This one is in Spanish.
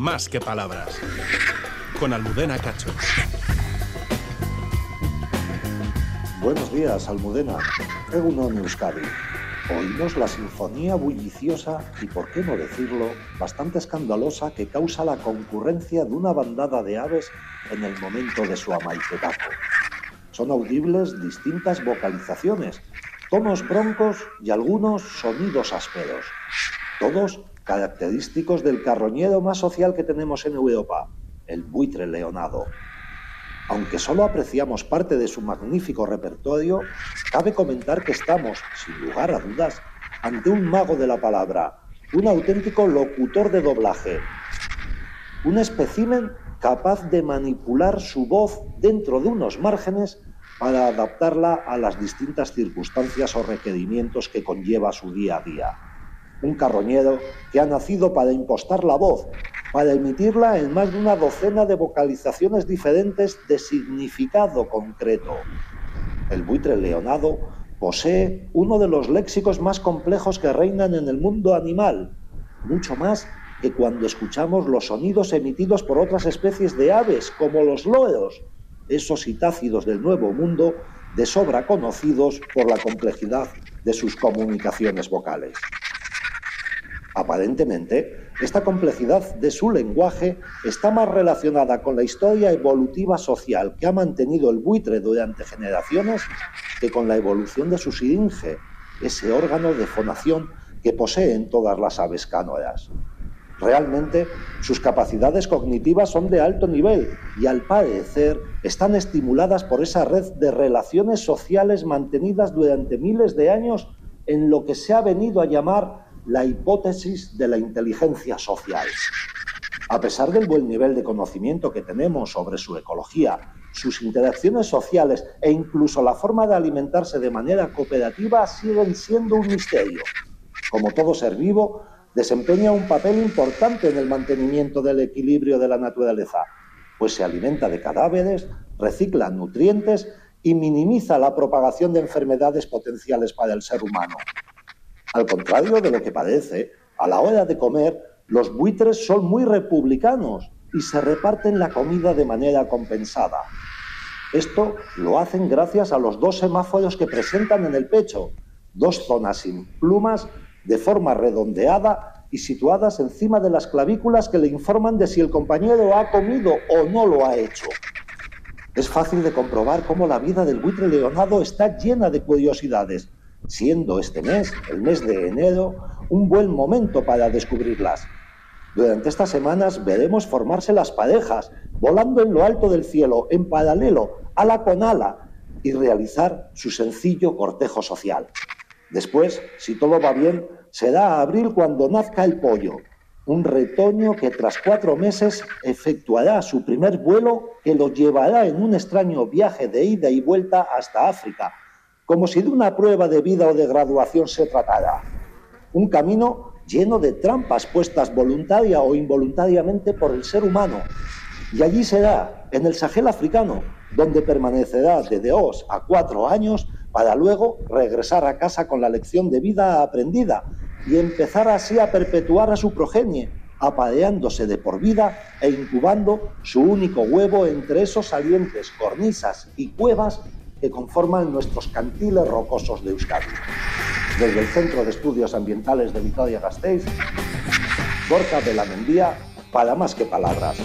más que palabras. Con Almudena Cacho. Buenos días, Almudena. Egunon Euskadi. Oímos la sinfonía bulliciosa y, por qué no decirlo, bastante escandalosa que causa la concurrencia de una bandada de aves en el momento de su amaicetazo. Son audibles distintas vocalizaciones, tonos broncos y algunos sonidos ásperos, todos característicos del carroñero más social que tenemos en Europa, el buitre leonado. Aunque solo apreciamos parte de su magnífico repertorio, cabe comentar que estamos, sin lugar a dudas, ante un mago de la palabra, un auténtico locutor de doblaje, un espécimen capaz de manipular su voz dentro de unos márgenes para adaptarla a las distintas circunstancias o requerimientos que conlleva su día a día. Un carroñero que ha nacido para impostar la voz, para emitirla en más de una docena de vocalizaciones diferentes de significado concreto. El buitre leonado posee uno de los léxicos más complejos que reinan en el mundo animal, mucho más que cuando escuchamos los sonidos emitidos por otras especies de aves, como los loros, esos citácidos del Nuevo Mundo, de sobra conocidos por la complejidad de sus comunicaciones vocales. Aparentemente, esta complejidad de su lenguaje está más relacionada con la historia evolutiva social que ha mantenido el buitre durante generaciones que con la evolución de su siringe, ese órgano de fonación que poseen todas las aves cánoras. Realmente, sus capacidades cognitivas son de alto nivel y al parecer están estimuladas por esa red de relaciones sociales mantenidas durante miles de años en lo que se ha venido a llamar la hipótesis de la inteligencia social. A pesar del buen nivel de conocimiento que tenemos sobre su ecología, sus interacciones sociales e incluso la forma de alimentarse de manera cooperativa siguen siendo un misterio. Como todo ser vivo, desempeña un papel importante en el mantenimiento del equilibrio de la naturaleza, pues se alimenta de cadáveres, recicla nutrientes y minimiza la propagación de enfermedades potenciales para el ser humano. Al contrario de lo que parece, a la hora de comer, los buitres son muy republicanos y se reparten la comida de manera compensada. Esto lo hacen gracias a los dos semáforos que presentan en el pecho, dos zonas sin plumas de forma redondeada y situadas encima de las clavículas que le informan de si el compañero ha comido o no lo ha hecho. Es fácil de comprobar cómo la vida del buitre leonado está llena de curiosidades, siendo este mes, el mes de enero, un buen momento para descubrirlas. Durante estas semanas veremos formarse las parejas, volando en lo alto del cielo, en paralelo, ala con ala, y realizar su sencillo cortejo social. Después, si todo va bien, será abril cuando nazca el pollo, un retoño que tras cuatro meses efectuará su primer vuelo que lo llevará en un extraño viaje de ida y vuelta hasta África, como si de una prueba de vida o de graduación se tratara. Un camino lleno de trampas puestas voluntaria o involuntariamente por el ser humano. Y allí será, en el Sahel africano, donde permanecerá de dos a cuatro años para luego regresar a casa con la lección de vida aprendida y empezar así a perpetuar a su progenie, apareándose de por vida e incubando su único huevo entre esos salientes cornisas y cuevas que conforman nuestros cantiles rocosos de Euskadi. Desde el Centro de Estudios Ambientales de Vitoria-Gasteiz, Gorka de la Mendía, para más que palabras.